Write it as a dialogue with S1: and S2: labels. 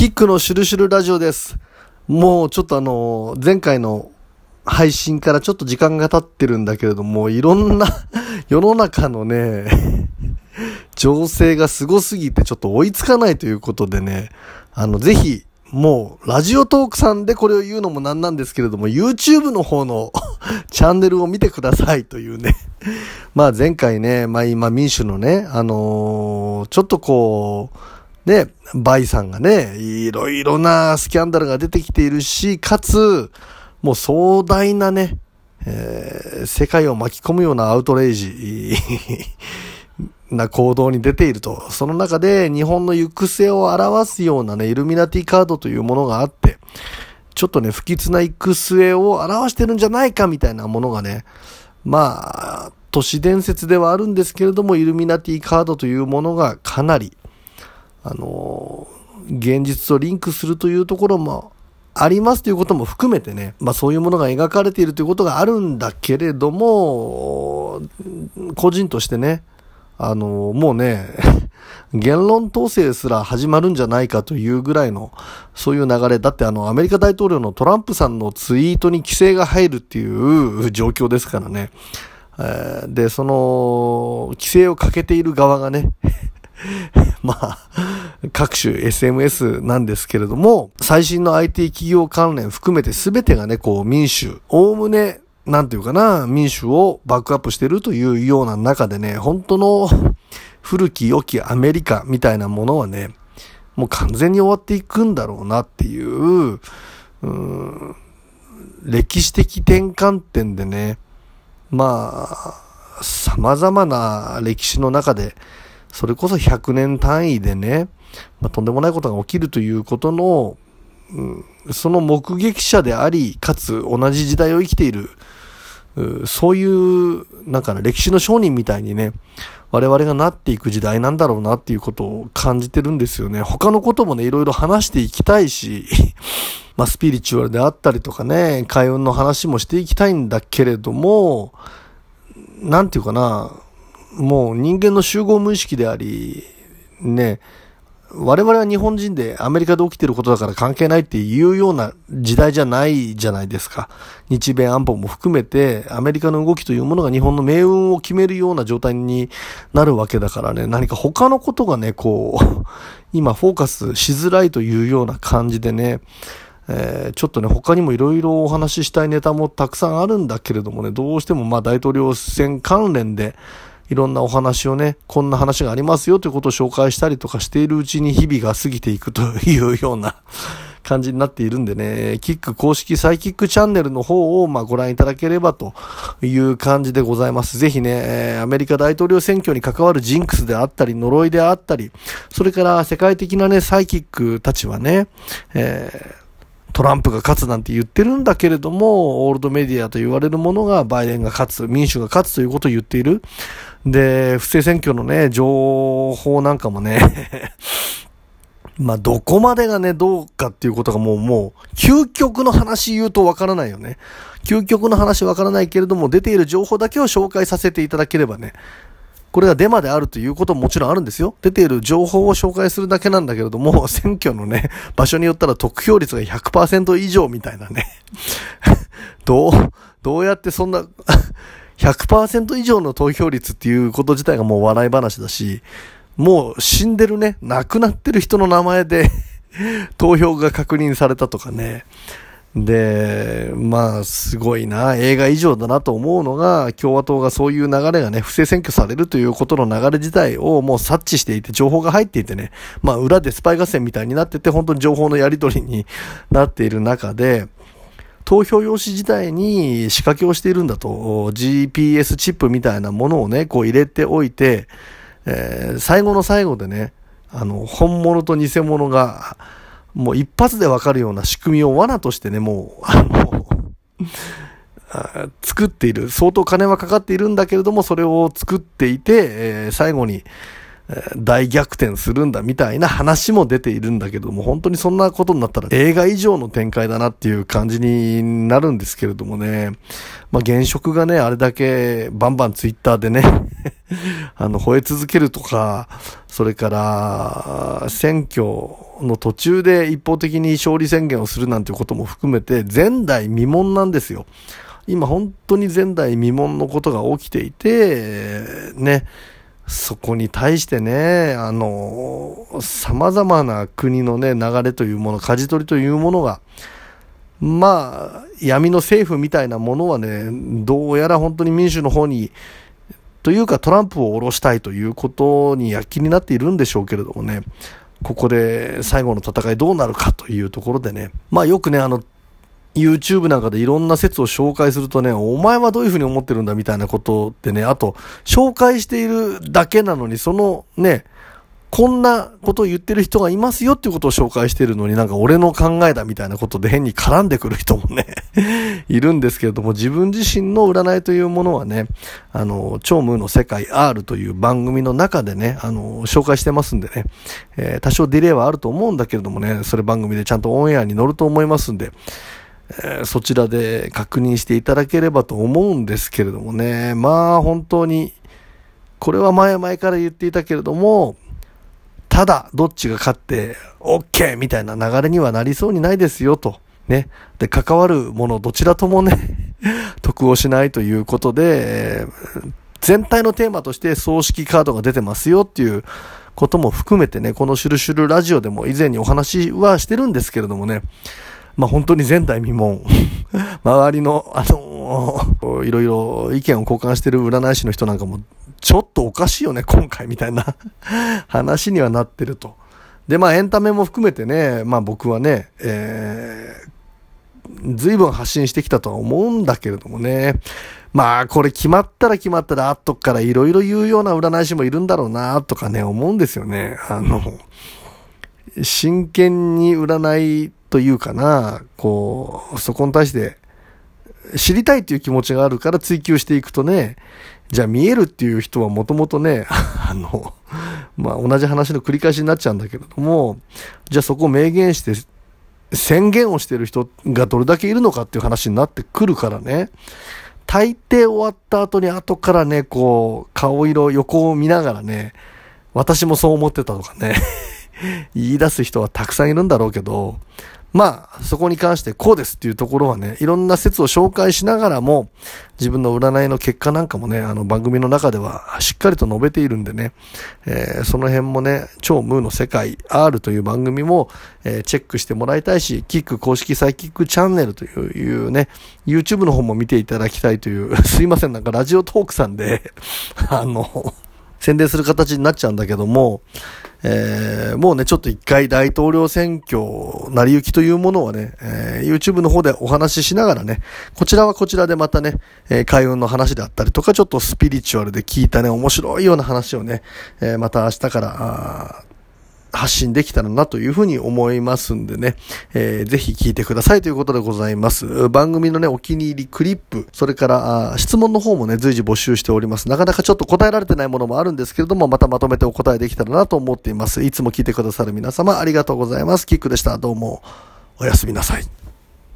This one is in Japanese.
S1: キックのシュルシュルラジオです。もうちょっとあの、前回の配信からちょっと時間が経ってるんだけれども、いろんな 世の中のね、情勢がすごすぎてちょっと追いつかないということでね、あの、ぜひ、もう、ラジオトークさんでこれを言うのもなんなんですけれども、YouTube の方の チャンネルを見てくださいというね。まあ前回ね、まあ今民主のね、あのー、ちょっとこう、ね、バイさんがね、いろいろなスキャンダルが出てきているし、かつ、もう壮大なね、えー、世界を巻き込むようなアウトレイジ な行動に出ていると。その中で日本の行く末を表すようなね、イルミナティカードというものがあって、ちょっとね、不吉な行く末を表してるんじゃないかみたいなものがね、まあ、都市伝説ではあるんですけれども、イルミナティカードというものがかなり、あの現実とリンクするというところもありますということも含めてね、まあそういうものが描かれているということがあるんだけれども、個人としてね、あの、もうね、言論統制すら始まるんじゃないかというぐらいの、そういう流れ。だってあの、アメリカ大統領のトランプさんのツイートに規制が入るっていう状況ですからね。で、その、規制をかけている側がね、まあ、各種 SMS なんですけれども、最新の IT 企業関連含めて全てがね、こう民主、おおむねなんていうかな、民主をバックアップしてるというような中でね、本当の古き良きアメリカみたいなものはね、もう完全に終わっていくんだろうなっていう、うん歴史的転換点でね、まあ、様々な歴史の中で、それこそ100年単位でね、まあ、とんでもないことが起きるということの、うん、その目撃者であり、かつ同じ時代を生きている、そういう、なんかね、歴史の商人みたいにね、我々がなっていく時代なんだろうなっていうことを感じてるんですよね。他のこともね、いろいろ話していきたいし、まあ、スピリチュアルであったりとかね、開運の話もしていきたいんだけれども、なんていうかな、もう人間の集合無意識であり、ね、我々は日本人でアメリカで起きてることだから関係ないっていうような時代じゃないじゃないですか。日米安保も含めてアメリカの動きというものが日本の命運を決めるような状態になるわけだからね、何か他のことがね、こう、今フォーカスしづらいというような感じでね、えー、ちょっとね、他にもいろいろお話ししたいネタもたくさんあるんだけれどもね、どうしてもまあ大統領選関連で、いろんなお話をね、こんな話がありますよということを紹介したりとかしているうちに日々が過ぎていくというような 感じになっているんでね、キック公式サイキックチャンネルの方をまご覧いただければという感じでございます。ぜひね、アメリカ大統領選挙に関わるジンクスであったり、呪いであったり、それから世界的なね、サイキックたちはね、えートランプが勝つなんて言ってるんだけれども、オールドメディアと言われるものがバイデンが勝つ、民主が勝つということを言っている。で、不正選挙のね、情報なんかもね まあ、どこまでがね、どうかっていうことがもう、もう、究極の話言うとわからないよね。究極の話わからないけれども、出ている情報だけを紹介させていただければね、これがデマであるということももちろんあるんですよ。出ている情報を紹介するだけなんだけれども、選挙のね、場所によったら得票率が100%以上みたいなね。どう、どうやってそんな100%以上の投票率っていうこと自体がもう笑い話だし、もう死んでるね、亡くなってる人の名前で 投票が確認されたとかね。で、まあ、すごいな、映画以上だなと思うのが、共和党がそういう流れがね、不正選挙されるということの流れ自体をもう察知していて、情報が入っていてね、まあ、裏でスパイ合戦みたいになってて、本当に情報のやり取りになっている中で、投票用紙自体に仕掛けをしているんだと、GPS チップみたいなものをね、こう入れておいて、えー、最後の最後でね、あの、本物と偽物が、もう一発でわかるような仕組みを罠としてね、もう、あの作っている。相当金はかかっているんだけれども、それを作っていて、えー、最後に、大逆転するんだみたいな話も出ているんだけども、本当にそんなことになったら映画以上の展開だなっていう感じになるんですけれどもね。まあ、現職がね、あれだけバンバンツイッターでね あの、吠え続けるとか、それから、選挙の途中で一方的に勝利宣言をするなんていうことも含めて、前代未聞なんですよ。今本当に前代未聞のことが起きていて、ね、そこに対してね、あの、様々な国のね、流れというもの、舵取りというものが、まあ、闇の政府みたいなものはね、どうやら本当に民主の方に、というかトランプを下ろしたいということに躍起になっているんでしょうけれどもね、ここで最後の戦いどうなるかというところでね、まあよくね、あの、YouTube なんかでいろんな説を紹介するとね、お前はどういうふうに思ってるんだみたいなことってね、あと、紹介しているだけなのに、そのね、こんなことを言ってる人がいますよっていうことを紹介しているのになんか俺の考えだみたいなことで変に絡んでくる人もね いるんですけれども、自分自身の占いというものはね、あの、超無の世界 R という番組の中でね、あの、紹介してますんでね、えー、多少ディレイはあると思うんだけれどもね、それ番組でちゃんとオンエアに乗ると思いますんで、えー、そちらで確認していただければと思うんですけれどもね。まあ本当に、これは前々から言っていたけれども、ただどっちが勝って OK みたいな流れにはなりそうにないですよと。ね。で、関わるものどちらともね 得をしないということで、全体のテーマとして葬式カードが出てますよっていうことも含めてね、このシュルシュルラジオでも以前にお話はしてるんですけれどもね、まあ本当に前代未聞。周りの、あのー、いろいろ意見を交換してる占い師の人なんかも、ちょっとおかしいよね、今回みたいな 話にはなってると。で、まあエンタメも含めてね、まあ僕はね、えー、随分発信してきたとは思うんだけれどもね。まあこれ決まったら決まったら後からいろいろ言うような占い師もいるんだろうなとかね、思うんですよね。あの、真剣に占いというかな、こう、そこに対して知りたいっていう気持ちがあるから追求していくとね、じゃあ見えるっていう人はもともとね、あの、まあ、同じ話の繰り返しになっちゃうんだけれども、じゃあそこを明言して、宣言をしてる人がどれだけいるのかっていう話になってくるからね、大抵終わった後に後からね、こう、顔色、横を見ながらね、私もそう思ってたとかね 言い出す人はたくさんいるんだろうけど、まあ、そこに関してこうですっていうところはね、いろんな説を紹介しながらも、自分の占いの結果なんかもね、あの番組の中ではしっかりと述べているんでね、えー、その辺もね、超ムーの世界 R という番組も、えー、チェックしてもらいたいし、キック公式サイキックチャンネルというね、YouTube の方も見ていただきたいという、すいません、なんかラジオトークさんで あの、宣伝する形になっちゃうんだけども、えー、もうね、ちょっと一回大統領選挙、成り行きというものはね、えー、YouTube の方でお話ししながらね、こちらはこちらでまたね、えー、開運の話であったりとか、ちょっとスピリチュアルで聞いたね、面白いような話をね、え、また明日から、発信できたらなというふうに思いますんでね、えー、ぜひ聞いてくださいということでございます。番組のね、お気に入りクリップ、それから質問の方もね、随時募集しております。なかなかちょっと答えられてないものもあるんですけれども、またまとめてお答えできたらなと思っています。いつも聞いてくださる皆様ありがとうございます。キックでした。どうも、おやすみなさい。